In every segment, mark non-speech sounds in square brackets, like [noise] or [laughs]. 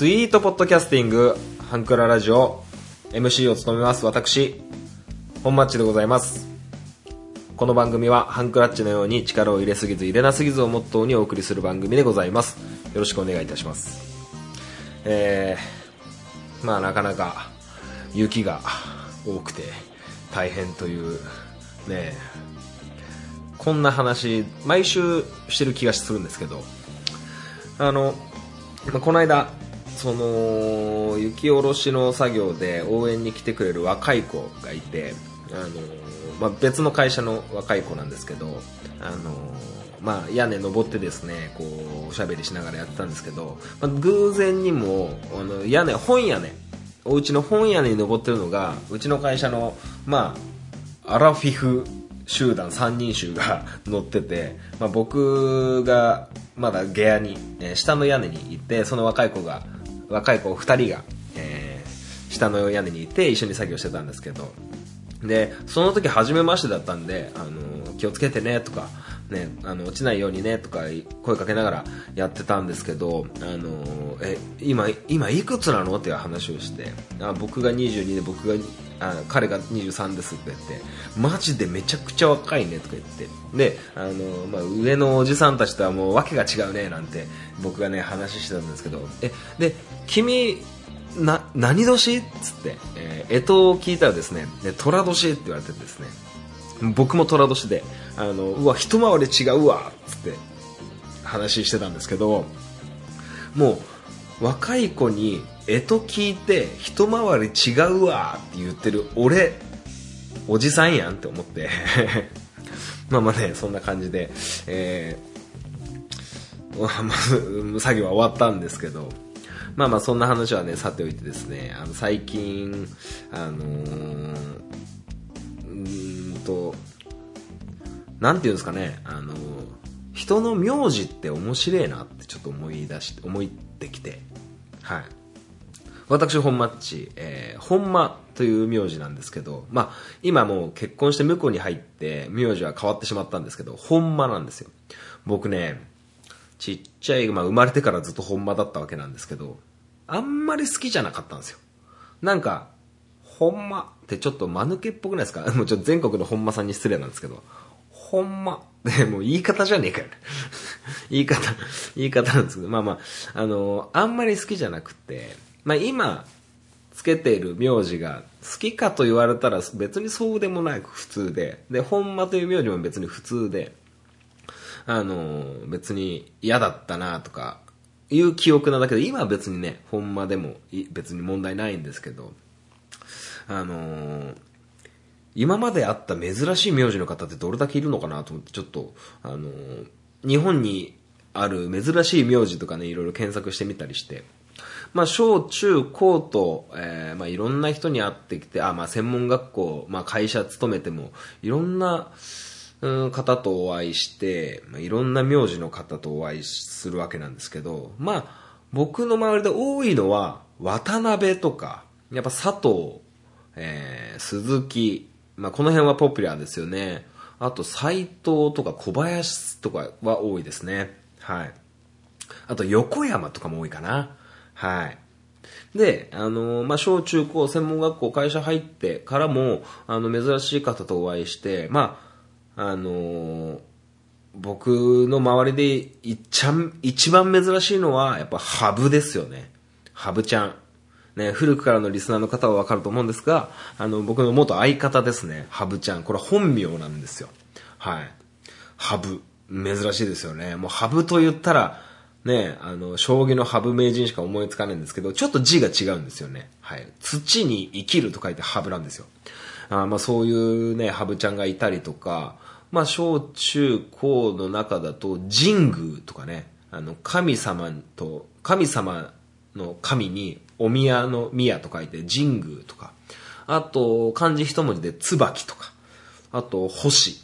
スイートポッドキャスティング、ハンクララジオ、MC を務めます私、本マッチでございます。この番組はハンクラッチのように力を入れすぎず入れなすぎずをモットーにお送りする番組でございます。よろしくお願いいたします。えー、まあなかなか雪が多くて大変という、ねこんな話、毎週してる気がするんですけど、あの、この間、その、雪下ろしの作業で応援に来てくれる若い子がいて、あの、まあ、別の会社の若い子なんですけど、あの、まあ、屋根登ってですね、こう、おしゃべりしながらやってたんですけど、まあ、偶然にも、あの、屋根、本屋根、お家の本屋根に登ってるのが、うちの会社の、まあ、アラフィフ集団3人衆が [laughs] 乗ってて、まあ、僕がまだ下屋に、えー下の屋根にいてその若い子が若い子2人が、えー下の屋根にいて一緒に作業してたんですけど。でその時初めましてだったんで、あの気をつけてねとか、ね、あの落ちないようにねとか声かけながらやってたんですけど、あのえ今今いくつなのっていう話をしてあ僕が22で僕があ彼が23ですって言ってマジでめちゃくちゃ若いねとか言って。であの、まあ、上のおじさんたちとはもう訳が違うねなんて僕がね話してたんですけど。えで君な何年？っつって、えー、干支を聞いたらですねで寅年って言われてですね僕も寅年であのうわ一回り違うわっつって話してたんですけどもう若い子に干支聞いて一回り違うわって言ってる俺おじさんやんって思って。[laughs] まあまあねそんな感じで、えーまあ作業は終わったんですけど。まあまあそんな話はねさておいてですねあの最近あのーうんとなんていうんですかねあの人の名字って面白いなってちょっと思い出して思ってきて。はい。私本マッチ、えー、本間という名字なんですけどまあ今もう結婚して向こうに入って名字は変わってしまったんですけど本間なんですよ。僕ねちっちゃい、まあ、生まれてからずっと本間だったわけなんですけどあんまり好きじゃなかったんですよ。なんかほんまってちょっと間抜けっぽくないですか？[laughs] もうちょっと全国の本間さんに失礼なんですけど、ほんま。で、も言い方じゃねえかよ。[laughs] 言い方、言い方なんですけど、まあまあ、あのあんまり好きじゃなくて、まあ今、つけている名字が好きかと言われたら別にそうでもない普通で、で、本間という名字も別に普通で、あの別に嫌だったなとか、いう記憶なだけで、今は別にね、本間でも別に問題ないんですけど、あのー今まであった珍しい名字の方ってどれだけいるのかなと思って、ちょっと、あの日本にある珍しい名字とかね、いろいろ検索してみたりして、まあ、小中高と、えーまあ、いろんな人に会ってきて、あ、まあ、専門学校、まあ、会社勤めても、いろんな、うん方とお会いして、まあ、いろんな名字の方とお会いするわけなんですけど、まあ、僕の周りで多いのは、渡辺とか、やっぱ佐藤、えー鈴木、まあ、この辺はポピュラーですよね。あと、斎藤とか小林とかは多いですね。はい。あと、横山とかも多いかな。はい。で、あのまあ、小中高、専門学校、会社入ってからも、あの、珍しい方とお会いして、まあ、あの僕の周りでいっちゃ一番珍しいのは、やっぱ、ハブですよね。ハブちゃん。ね、古くからのリスナーの方はわかると思うんですが、あの、僕の元相方ですね、ハブちゃん。これ本名なんですよ。はい。ハブ。珍しいですよね。もうハブと言ったら、ね、あの、将棋のハブ名人しか思いつかないんですけど、ちょっと字が違うんですよね。はい。土に生きると書いてハブなんですよ。あまあそういうね、ハブちゃんがいたりとか、まあ小中高の中だと、神宮とかね、あの、神様と、神様の神に、お宮の宮と書いて神宮とか、あと、漢字一文字で椿とか、あと、星。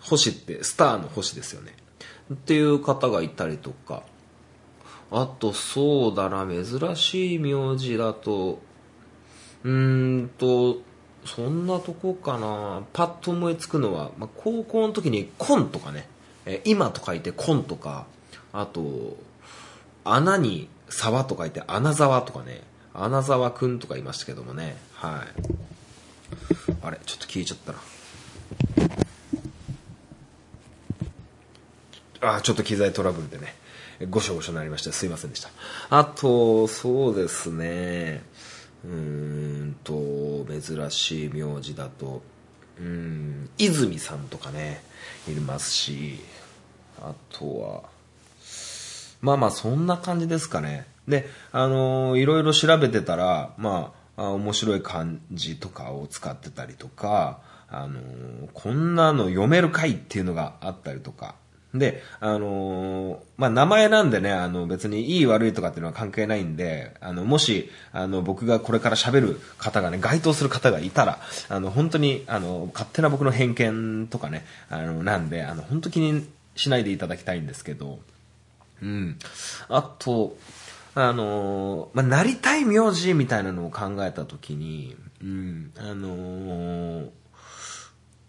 星ってスターの星ですよね。っていう方がいたりとか、あと、そうだな、珍しい名字だと、うーんと、そんなとこかな。パッと思いつくのは、まあ、高校の時にコンとかね、え今と書いてコンとか、あと、穴に沢と書いて穴沢とかね、穴沢くんとかいましたけどもね、はい。あれ、ちょっと消えちゃったな。あ、ちょっと機材トラブルでね、ごしょごしょになりました。すいませんでした。あと、そうですね、うーんと、珍しい名字だと、うん、泉さんとかね、いますし、あとは、まあまあそんな感じですかね。で、あのーいろいろ調べてたら、まあ、あ面白い漢字とかを使ってたりとか、あのーこんなの読めるかいっていうのがあったりとか。で、あのーまあ、名前なんでね、あの、別にいい悪いとかっていうのは関係ないんで、あの、もし、あの、僕がこれから喋る方がね、該当する方がいたら、あの、本当に、あの、勝手な僕の偏見とかね、あの、なんで、あの、本当気にしないでいただきたいんですけど、うん。あと、あのまあ、なりたい名字みたいなのを考えたときに、うん、あの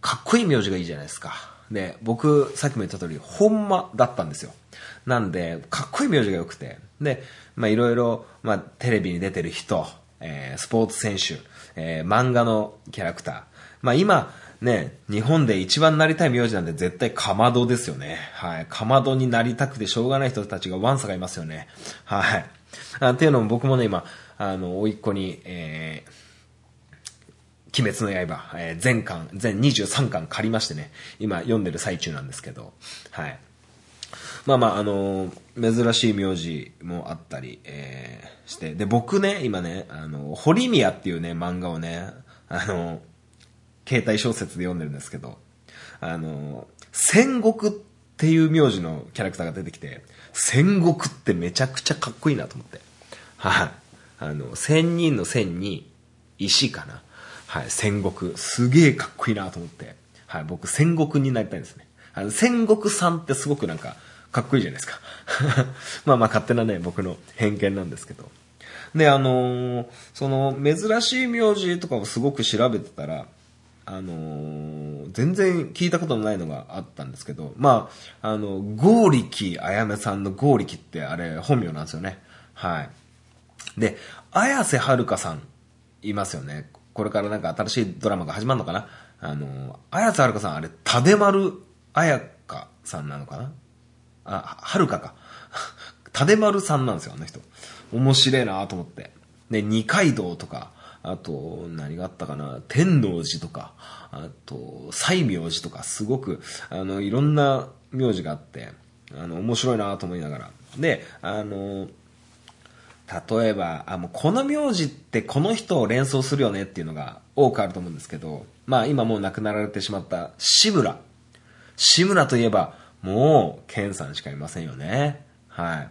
かっこいい名字がいいじゃないですか。で、僕、さっきも言った通り、ほんまだったんですよ。なんで、かっこいい名字が良くて。で、まあ、いろいろ、まあ、テレビに出てる人、えースポーツ選手、えー漫画のキャラクター。まあ、今、ね、日本で一番なりたい名字なんで絶対かまどですよね。はい。かまどになりたくてしょうがない人たちがワンサがいますよね。はい。あっていうのも僕もね、今、あの、甥っ子に、えー鬼滅の刃、えー全巻、全23巻借りましてね、今読んでる最中なんですけど、はい。まあまあ、あのー珍しい名字もあったり、えーして、で、僕ね、今ね、あの、堀宮っていうね、漫画をね、あの携帯小説で読んでるんですけど、あの戦国っっていう名字のキャラクターが出てきて、戦国ってめちゃくちゃかっこいいなと思って。はい。あの、千人の千に石かな。はい、戦国。すげえかっこいいなと思って。はい、僕戦国になりたいんですね。あの、戦国さんってすごくなんか、かっこいいじゃないですか。[laughs] まあまあ勝手なね、僕の偏見なんですけど。で、あのーその、珍しい名字とかをすごく調べてたら、あのー全然聞いたことのないのがあったんですけど、まあ、あの、ゴーリキあやめさんのゴーリキってあれ本名なんですよね。はい。で、綾瀬はるかさんいますよね。これからなんか新しいドラマが始まるのかなあの、綾瀬はるかさんあれ、タデマル綾香さんなのかなあ、はるかか。タデマルさんなんですよ、あの人。面白いなと思って。で、二階堂とか、あと、何があったかな、天王寺とか、あと、西明寺とか、すごく、あの、いろんな名字があって、あの、面白いなと思いながら。で、あの、例えば、あ、もうこの名字ってこの人を連想するよねっていうのが多くあると思うんですけど、まあ今もう亡くなられてしまった志村。志村といえば、もう、ケンさんしかいませんよね。はい。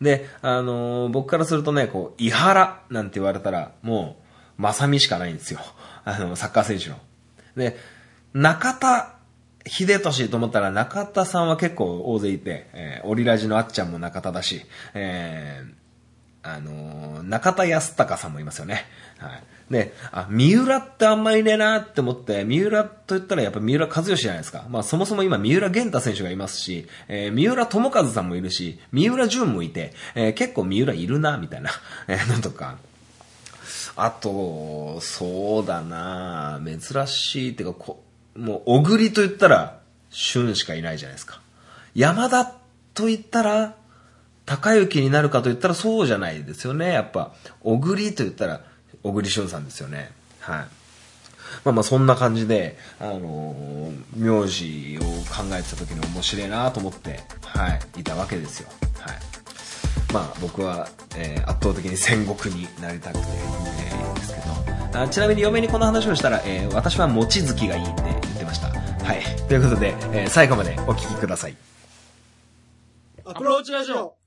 で、あのー僕からするとね、こう、伊原なんて言われたら、もう、まさみしかないんですよ。あの、サッカー選手の。で、中田秀俊と思ったら、中田さんは結構大勢いて、えーオリラジのあっちゃんも中田だし、えーあのー中田康隆さんもいますよね。はい。で、あ、三浦ってあんまりいねえなって思って、三浦と言ったらやっぱ三浦和義じゃないですか。まあそもそも今三浦玄太選手がいますし、えー三浦智和さんもいるし、三浦淳もいて、えー結構三浦いるな、みたいな、[laughs] えーのとか。あと、そうだな珍しいっていうか、こもう、小栗と言ったら、俊しかいないじゃないですか。山田と言ったら、高雪になるかと言ったらそうじゃないですよね。やっぱ、小栗と言ったら、小栗旬さんですよね。はい。まあまあそんな感じで、あのー名字を考えてた時に面白いなと思って、はい、いたわけですよ。はい。まあ僕は、えー圧倒的に戦国になりたくて、えーいるんですけどあちなみに嫁にこの話をしたら、えー私は餅月がいいって言ってました。はい。ということで、えー最後までお聞きください。アプローチラジオ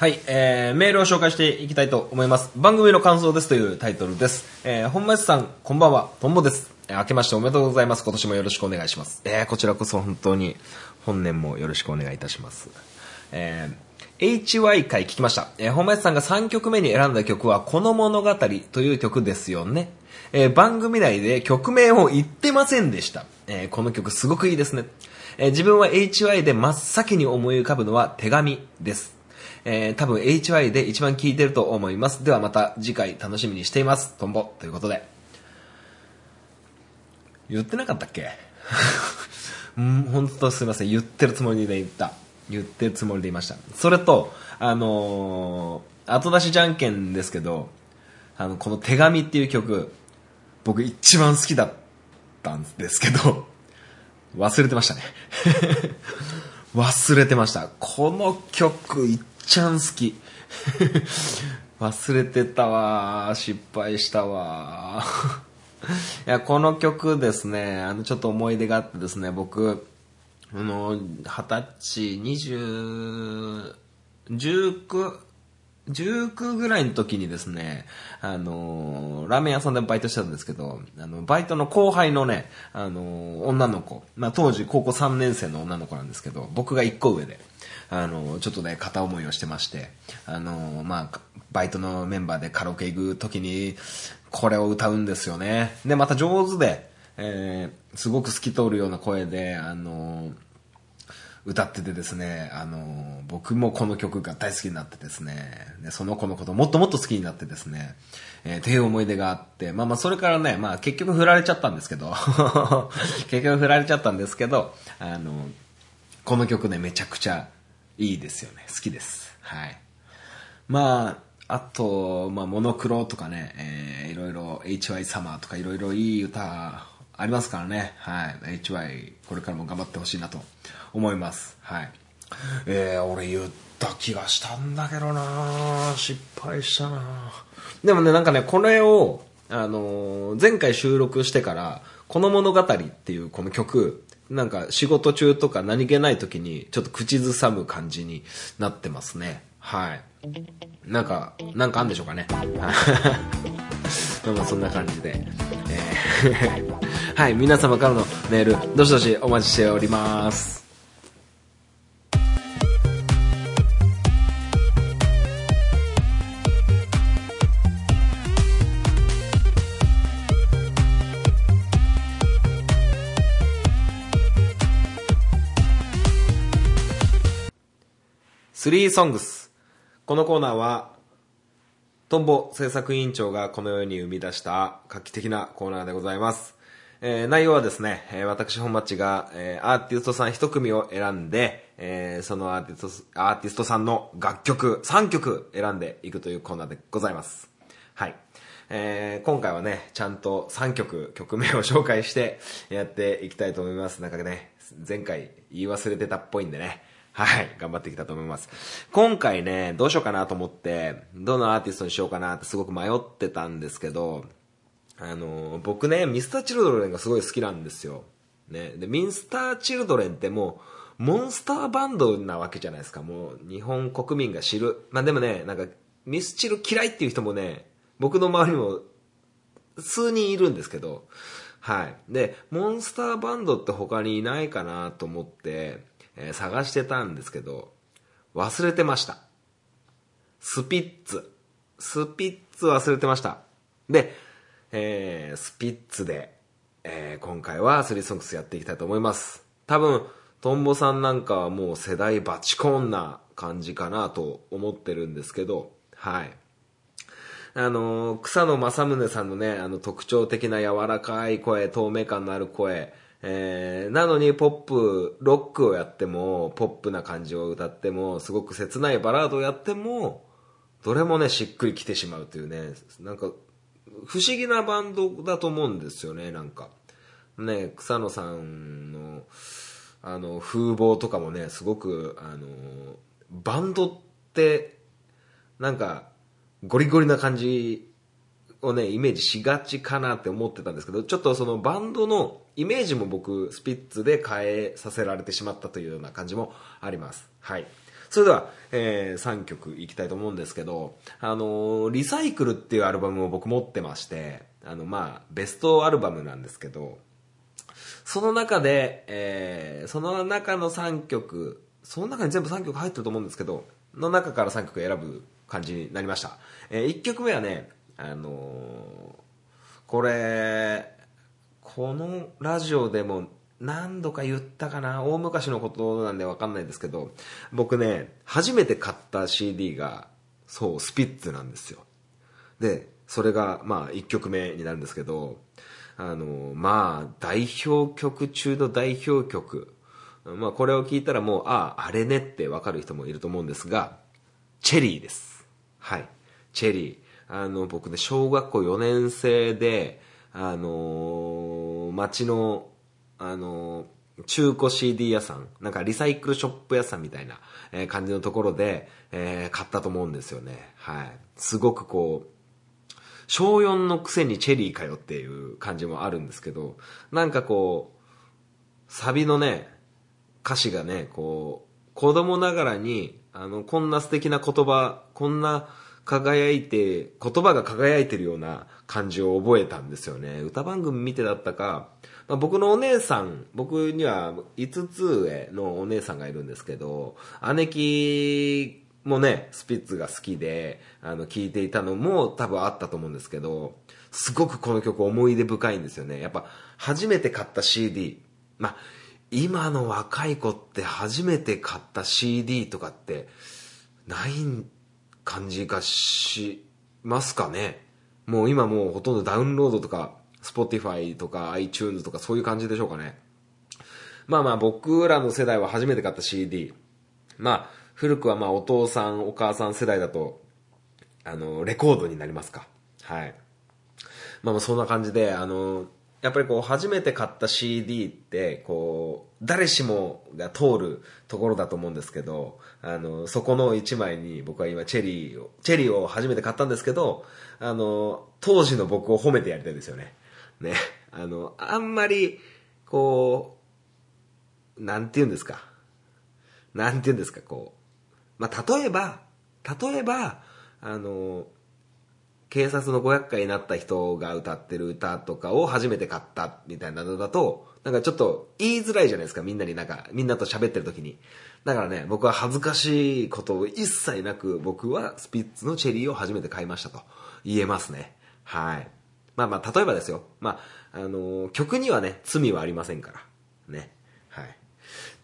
はい、えー、メールを紹介していきたいと思います。番組の感想ですというタイトルです。えー、本町さん、こんばんは、とんぼです。えー、明けましておめでとうございます。今年もよろしくお願いします。えー、こちらこそ本当に、本年もよろしくお願いいたします。えー、HY 回聞きました。えー、本町さんが3曲目に選んだ曲は、この物語という曲ですよね。えー、番組内で曲名を言ってませんでした。えー、この曲すごくいいですね。えー、自分は HY で真っ先に思い浮かぶのは手紙です。えー、多分 HY で一番聴いてると思います。ではまた次回楽しみにしています。トンボということで。言ってなかったっけ？[laughs] うん、本当すいません。言ってるつもりで言った。言ってるつもりで言いました。それと、あのー、後出しじゃんけんですけど、あの、この手紙っていう曲、僕一番好きだったんですけど、忘れてましたね。[laughs] 忘れてました。この曲いっちゃん好き。[laughs] 忘れてたわ。失敗したわ。[laughs] いや、この曲ですね、あの、ちょっと思い出があってですね、僕、あの、二十歳、二十、十九、19ぐらいの時にですね、あのラーメン屋さんでバイトしてたんですけど、あの、バイトの後輩のね、あの女の子、まあ、当時高校3年生の女の子なんですけど、僕が1個上で、あのちょっとね、片思いをしてまして、あのまあ、バイトのメンバーでカラオケ行く時に、これを歌うんですよね。で、また上手で、えー、すごく透き通るような声で、あの歌っててですね、あの、僕もこの曲が大好きになってですね、でその子のこともっともっと好きになってですね、えー、っていう思い出があって、まあまあそれからね、まあ結局振られちゃったんですけど、[laughs] 結局振られちゃったんですけど、あの、この曲ね、めちゃくちゃいいですよね。好きです。はい。まあ、あと、まあ、モノクロとかね、えー、いろいろ HY サマーとかいろいろいい歌ありますからね。はい。HY、これからも頑張ってほしいなと思います。はい。えー、俺言った気がしたんだけどな失敗したなでもね、なんかね、これを、あのー前回収録してから、この物語っていうこの曲、なんか仕事中とか何気ない時にちょっと口ずさむ感じになってますね。はい。なんか、なんかあんでしょうかね。[laughs] まあそんな感じで。えー [laughs] はい、皆様からのメール、どしどしお待ちしております。スリーソングス。このコーナーは、トンボ制作委員長がこの世に生み出した画期的なコーナーでございます。えー内容はですね、えー私本町が、えーアーティストさん一組を選んで、えーそのアーティスト、アーティストさんの楽曲3曲選んでいくというコーナーでございます。はい。えー今回はね、ちゃんと3曲、曲名を紹介してやっていきたいと思います。なんかね、前回言い忘れてたっぽいんでね。はい、頑張っていきたいと思います。今回ね、どうしようかなと思って、どのアーティストにしようかなってすごく迷ってたんですけど、あの僕ね、ミスターチルドレンがすごい好きなんですよ。ね。で、ミスターチルドレンってもう、モンスターバンドなわけじゃないですか。もう、日本国民が知る。まあでもね、なんか、ミスチル嫌いっていう人もね、僕の周りも数人いるんですけど、はい。で、モンスターバンドって他にいないかなと思って、えー探してたんですけど、忘れてました。スピッツ。スピッツ忘れてました。で、えー、スピッツで、えー今回はスリーソングスやっていきたいと思います。多分、トンボさんなんかはもう世代バチコンな感じかなと思ってるんですけど、はい。あのー草野正宗さんのね、あの特徴的な柔らかい声、透明感のある声、えーなのにポップ、ロックをやっても、ポップな感じを歌っても、すごく切ないバラードをやっても、どれもね、しっくりきてしまうというね、なんか、不思議なバンドだと思うんですよね、なんか。ね、草野さんの、あの、風貌とかもね、すごく、あの、バンドって、なんか、ゴリゴリな感じをね、イメージしがちかなって思ってたんですけど、ちょっとそのバンドのイメージも僕、スピッツで変えさせられてしまったというような感じもあります。はい。それでは、えー、3曲いきたいと思うんですけど、あのーリサイクルっていうアルバムを僕持ってまして、あの、まあ、ベストアルバムなんですけど、その中で、えー、その中の3曲、その中に全部3曲入ってると思うんですけど、の中から3曲選ぶ感じになりました。えー、1曲目はね、あのこれ、このラジオでも何度か言ったかな大昔のことなんでわかんないですけど、僕ね、初めて買った CD が、そう、スピッツなんですよ。で、それが、まあ、1曲目になるんですけど、あの、まあ、代表曲中の代表曲。まあ、これを聞いたらもう、ああ、あれねってわかる人もいると思うんですが、チェリーです。はい。チェリー。あの、僕ね、小学校4年生で、あのー町の、あのー中古 CD 屋さん、なんかリサイクルショップ屋さんみたいな、えー感じのところで、えー買ったと思うんですよね。はい。すごくこう、小4のくせにチェリーかよっていう感じもあるんですけど、なんかこう、サビのね、歌詞がね、こう、子供ながらに、あの、こんな素敵な言葉、こんな輝いて、言葉が輝いてるような感じを覚えたんですよね。歌番組見てだったか、まあ、僕のお姉さん、僕には5つ上のお姉さんがいるんですけど、姉貴もね、スピッツが好きで、あの、聴いていたのも多分あったと思うんですけど、すごくこの曲思い出深いんですよね。やっぱ、初めて買った CD。まあ、今の若い子って初めて買った CD とかって、ないん感じがしますかね。もう今もうほとんどダウンロードとか、Spotify とか iTunes とかそういう感じでしょうかね。まあまあ僕らの世代は初めて買った CD。まあ古くはまあお父さんお母さん世代だと、あの、レコードになりますか。はい。まあまあそんな感じで、あの、やっぱりこう初めて買った CD って、こう、誰しもが通るところだと思うんですけど、あの、そこの一枚に僕は今チェリーを、チェリーを初めて買ったんですけど、あの、当時の僕を褒めてやりたいですよね。ね。あの、あんまり、こう、なんて言うんですか。なんて言うんですか、こう。まあ、例えば、例えば、あの、警察の500回になった人が歌ってる歌とかを初めて買ったみたいなのだと、なんかちょっと言いづらいじゃないですか、みんなになんか、みんなと喋ってる時に。だからね、僕は恥ずかしいことを一切なく、僕はスピッツのチェリーを初めて買いましたと言えますね。はい。まあまあ、例えばですよ。まあ、あのー曲にはね、罪はありませんから。ね。はい。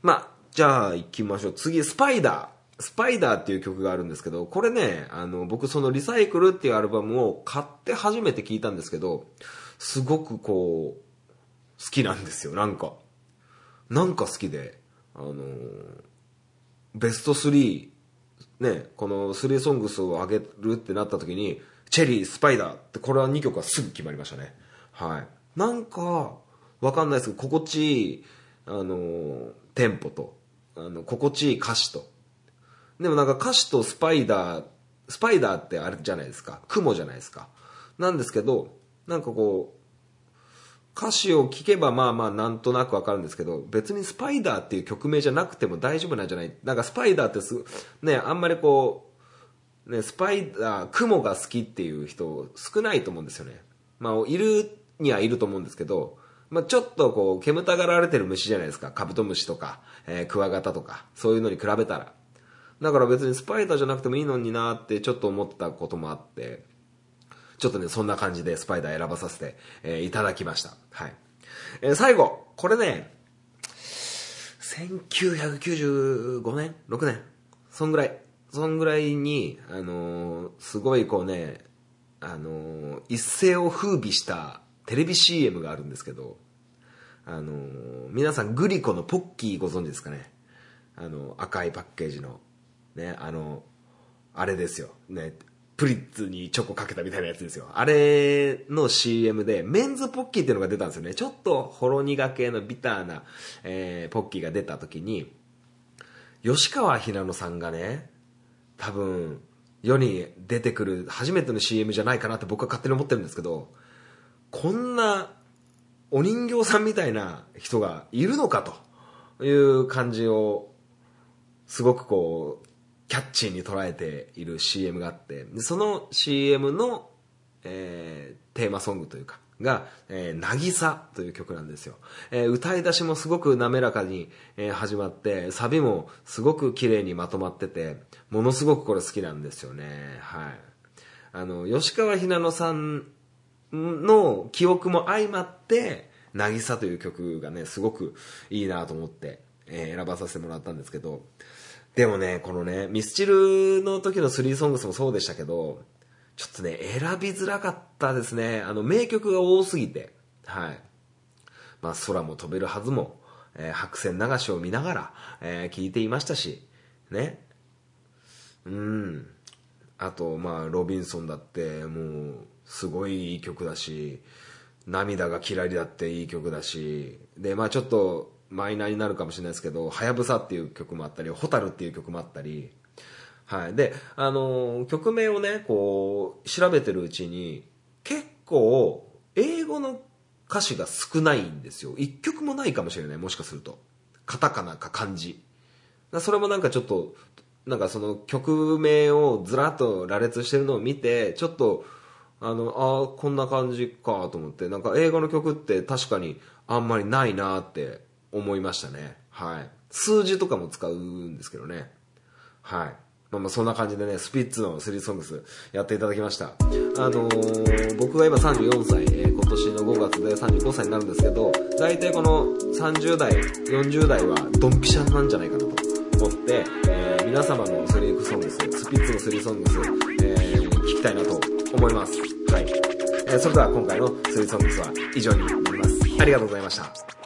まあ、じゃあ行きましょう。次、スパイダー。スパイダーっていう曲があるんですけど、これね、あの、僕そのリサイクルっていうアルバムを買って初めて聞いたんですけど、すごくこう、好きなんですよ、なんか。なんか好きで、あのベスト3、ね、この3ソングスを上げるってなった時に、チェリー、スパイダーって、これは2曲はすぐ決まりましたね。はい。なんか、わかんないですけど、心地いい、あのテンポと、あの、心地いい歌詞と。でもなんか歌詞とスパイダー、スパイダーってあれじゃないですか。雲じゃないですか。なんですけど、なんかこう、歌詞を聴けばまあまあなんとなくわかるんですけど、別にスパイダーっていう曲名じゃなくても大丈夫なんじゃない？なんかスパイダーってす、ね、あんまりこう、ね、スパイダー、雲が好きっていう人少ないと思うんですよね。まあ、いるにはいると思うんですけど、まあちょっとこう、煙たがられてる虫じゃないですか。カブトムシとか、えークワガタとか、そういうのに比べたら。だから別にスパイダーじゃなくてもいいのになってちょっと思ったこともあって、ちょっとね、そんな感じでスパイダー選ばさせて、えーいただきました。はい。えー最後、これね、1995年 ?6 年？そんぐらい。そんぐらいに、あのーすごいこうね、あのー一世を風靡したテレビ CM があるんですけど、あのー皆さんグリコのポッキーご存知ですかね？あの、赤いパッケージの、ね、あの、あれですよ。ね、プリッツにチョコかけたみたいなやつですよ。あれの CM で、メンズポッキーっていうのが出たんですよね。ちょっとほろ苦系のビターな、えーポッキーが出た時に、吉川ひなのさんがね、多分、世に出てくる初めての CM じゃないかなって僕は勝手に思ってるんですけど、こんなお人形さんみたいな人がいるのかという感じを、すごくこう、キャッチーに捉えている CM があって、その CM の、えーテーマソングというか、が、えー、なぎさという曲なんですよ。えー歌い出しもすごく滑らかに、えー始まって、サビもすごく綺麗にまとまってて、ものすごくこれ好きなんですよね。はい。あの、吉川ひなのさんの記憶も相まって、なぎさという曲がね、すごくいいなと思って、えー選ばさせてもらったんですけど、でもね、このね、ミスチルの時のスリーソングスもそうでしたけど、ちょっとね、選びづらかったですね。あの、名曲が多すぎて、はい。まあ、空も飛べるはずも、えー白線流しを見ながら、えー聞いていましたし、ね。うん。あと、まあ、ロビンソンだって、もう、すごいいい曲だし、涙がキラリだっていい曲だし、で、まあちょっとマイナーになるかもしれないですけど、はやぶさっていう曲もあったり、ホタルっていう曲もあったり、はい。で、あのー曲名をね、こう、調べてるうちに、結構、英語の歌詞が少ないんですよ。一曲もないかもしれない、もしかすると。カタカナか漢字。それもなんかちょっと、なんかその曲名をずらっと羅列してるのを見て、ちょっと、あの、ああ、こんな感じかと思って、なんか英語の曲って確かにあんまりないなって思いましたね。はい。数字とかも使うんですけどね。はい。まあまあそんな感じでね、スピッツのスリーソングスやっていただきました。あのー僕が今34歳、えー今年の5月で35歳になるんですけど、大体この30代、40代はドンピシャなんじゃないかなと思って、えー皆様のスリーソングス、スピッツのスリーソングス、えー聞きたいなと思います。はい。えーそれでは今回のスリーソングスは以上になります。ありがとうございました。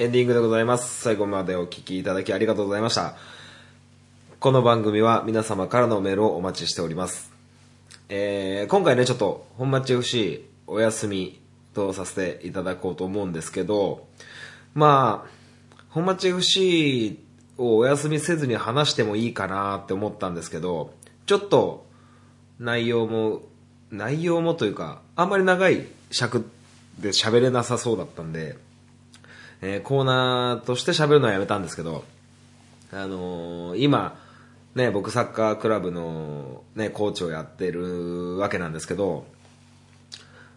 エンディングでございます。最後までお聞きいただきありがとうございました。この番組は皆様からのメールをお待ちしております。えー、今回ね、ちょっと、本町 FC お休みとさせていただこうと思うんですけど、まあ、本町 FC をお休みせずに話してもいいかなって思ったんですけど、ちょっと内容も、内容もというか、あんまり長い尺で喋れなさそうだったんで、えーコーナーとして喋るのはやめたんですけど、あのー今、ね、僕サッカークラブの、ね、コーチをやってるわけなんですけど、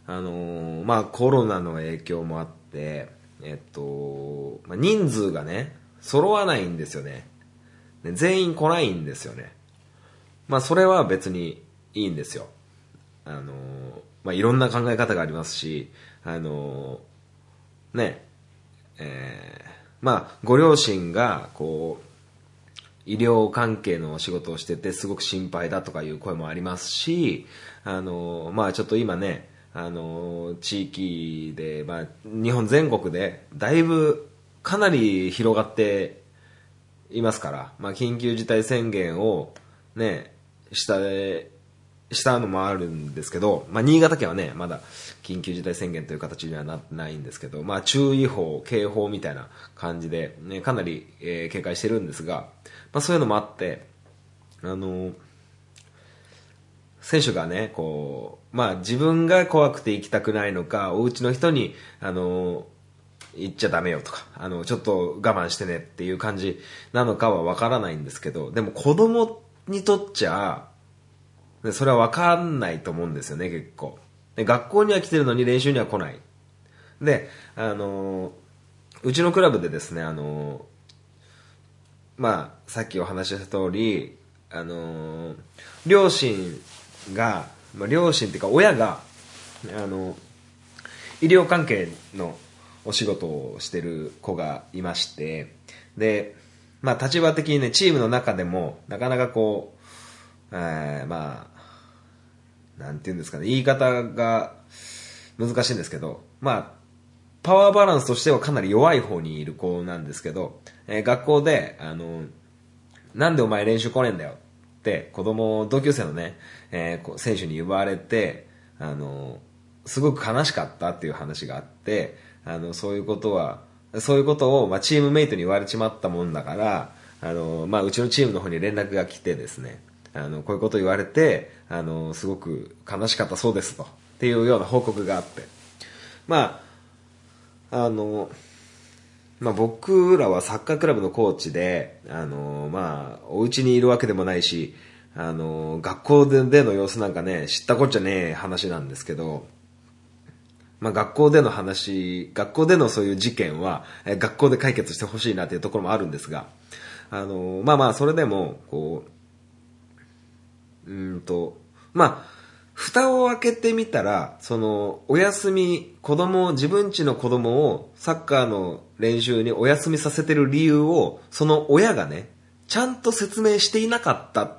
あのーまあコロナの影響もあって、えっと、まあ、人数がね、揃わないんですよね。ね全員来ないんですよね。まあそれは別にいいんですよ。あのーまあいろんな考え方がありますし、あのーね、えーまあ、ご両親が、こう、医療関係のお仕事をしてて、すごく心配だとかいう声もありますし、あの、まあ、ちょっと今ね、あの、地域で、まあ、日本全国で、だいぶ、かなり広がっていますから、まあ、緊急事態宣言を、ね、した、したのもあるんですけど、まあ、新潟県はね、まだ緊急事態宣言という形にはなってないんですけど、まあ、注意報、警報みたいな感じで、ね、かなり、えー警戒してるんですが、まあ、そういうのもあって、あの選手がね、こう、まあ自分が怖くて行きたくないのか、お家の人に、あの、行っちゃダメよとか、あの、ちょっと我慢してねっていう感じなのかはわからないんですけど、でも子供にとっちゃ、でそれはわかんないと思うんですよね、結構。で学校には来てるのに練習には来ない。で、あのうちのクラブでですね、あのまあ、さっきお話しした通り、あの両親が、まあ、両親っていうか親が、あの医療関係のお仕事をしてる子がいまして、で、まあ立場的にね、チームの中でも、なかなかこう、えー、まあ、なんて言うんですかね、言い方が難しいんですけど、まあ、パワーバランスとしてはかなり弱い方にいる子なんですけど、えー、学校で、あの、なんでお前練習来ねえんだよって子供、同級生のね、えー、選手に言われて、あの、すごく悲しかったっていう話があって、あの、そういうことは、そういうことを、まあ、チームメイトに言われちまったもんだから、あの、まあ、うちのチームの方に連絡が来てですね、あの、こういうこと言われて、あの、すごく悲しかったそうですと、っていうような報告があって、まあ、あの、まあ、僕らはサッカークラブのコーチで、あの、まあ、お家にいるわけでもないし、あの、学校での様子なんかね、知ったこっちゃねえ話なんですけど、まあ、学校での話、学校でのそういう事件は、え学校で解決してほしいなっていうところもあるんですが、あの、まあまあ、それでも、こう、うんと、まあ、蓋を開けてみたら、その、お休み、子供、自分ちの子供をサッカーの練習にお休みさせてる理由を、その親がね、ちゃんと説明していなかったっ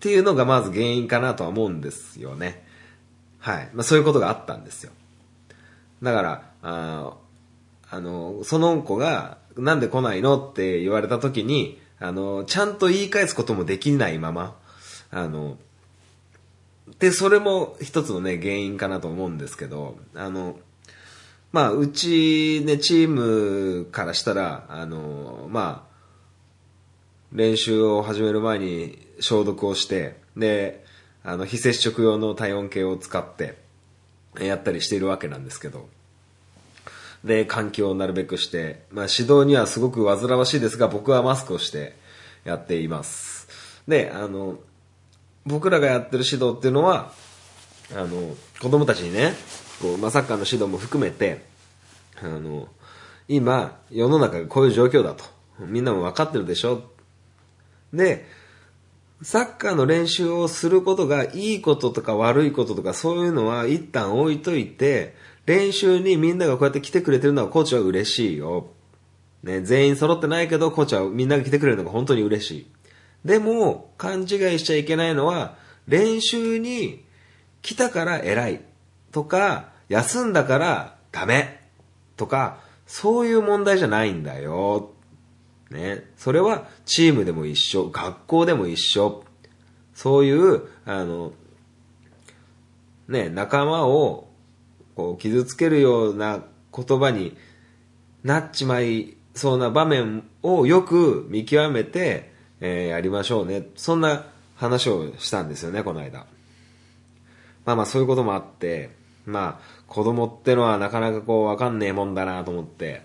ていうのがまず原因かなとは思うんですよね。はい。まあそういうことがあったんですよ。だから、ああの、その子が、なんで来ないの？って言われた時に、あの、ちゃんと言い返すこともできないまま、あの、で、それも一つのね、原因かなと思うんですけど、あの、まあ、うちね、チームからしたら、あの、まあ、練習を始める前に消毒をして、で、あの、非接触用の体温計を使って、やったりしているわけなんですけど、で、換気をなるべくして、まあ指導にはすごく煩わしいですが、僕はマスクをしてやっています。で、あの、僕らがやってる指導っていうのは、あの、子供たちにね、こう、まあ、サッカーの指導も含めて、あの、今、世の中がこういう状況だと。みんなも分かってるでしょで、サッカーの練習をすることがいいこととか悪いこととかそういうのは一旦置いといて、練習にみんながこうやって来てくれてるのはコーチは嬉しいよ。ね、全員揃ってないけどコーチはみんなが来てくれるのが本当に嬉しい。でも、勘違いしちゃいけないのは、練習に来たから偉いとか、休んだからダメとか、そういう問題じゃないんだよ。ね。それはチームでも一緒、学校でも一緒。そういう、あの、ね、仲間をこう傷つけるような言葉になっちまいそうな場面をよく見極めて、えー、やりましょうね。そんな話をしたんですよね、この間。まあまあそういうこともあって、まあ子供ってのはなかなかこうわかんねえもんだなと思って、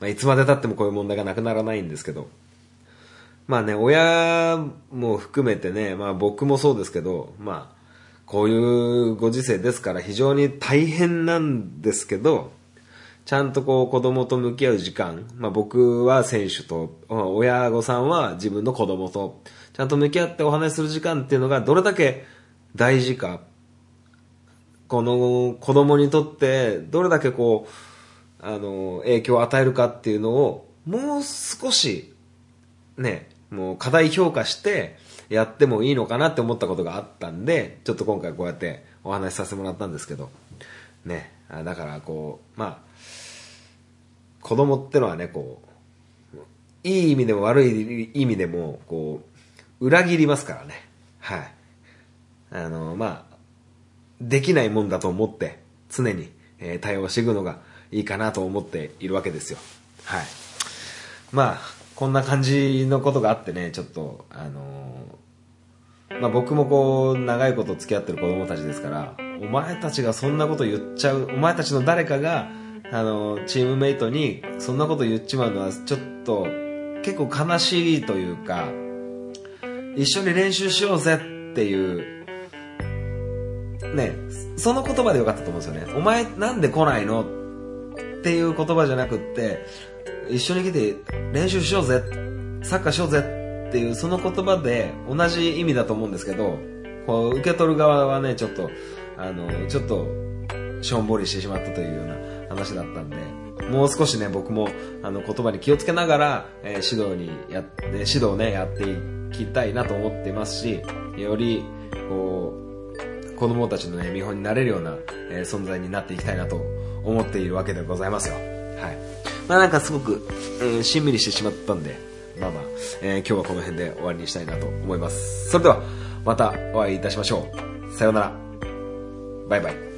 まあ、いつまで経ってもこういう問題がなくならないんですけど、まあね、親も含めてね、まあ僕もそうですけど、まあ、こういうご時世ですから非常に大変なんですけど、ちゃんとこう子供と向き合う時間、まあ僕は選手と、親御さんは自分の子供と、ちゃんと向き合ってお話しする時間っていうのがどれだけ大事か、この子供にとってどれだけこう、あの、影響を与えるかっていうのを、もう少し、ね、もう課題評価してやってもいいのかなって思ったことがあったんで、ちょっと今回こうやってお話しさせてもらったんですけど、ね、だからこう、まあ、子供ってのはね、こう、いい意味でも悪い意味でも、こう、裏切りますからね。はい。あの、まあ、できないもんだと思って、常に、え、対応していくのがいいかなと思っているわけですよ。はい。まあ、こんな感じのことがあってね、ちょっと、あの、まあ僕もこう、長いこと付き合ってる子供たちですから、お前たちがそんなこと言っちゃう、お前たちの誰かが、あの、チームメイトにそんなこと言っちまうのはちょっと結構悲しいというか、一緒に練習しようぜっていう、ね、その言葉でよかったと思うんですよね。お前なんで来ないのっていう言葉じゃなくって、一緒に来て練習しようぜ、サッカーしようぜっていうその言葉で同じ意味だと思うんですけど、こう受け取る側はね、ちょっと、あの、ちょっと、しょんぼりしてしまったというような話だったんで、もう少しね、僕もあの言葉に気をつけながら、えー指導にやって、指導をね、やっていきたいなと思ってますし、より、こう、子供たちのね、見本になれるような、えー存在になっていきたいなと思っているわけでございますよ。はい。まあなんかすごく、えーしんみりしてしまったんで、まあまあ、えー今日はこの辺で終わりにしたいなと思います。それでは、またお会いいたしましょう。さようなら。バイバイ。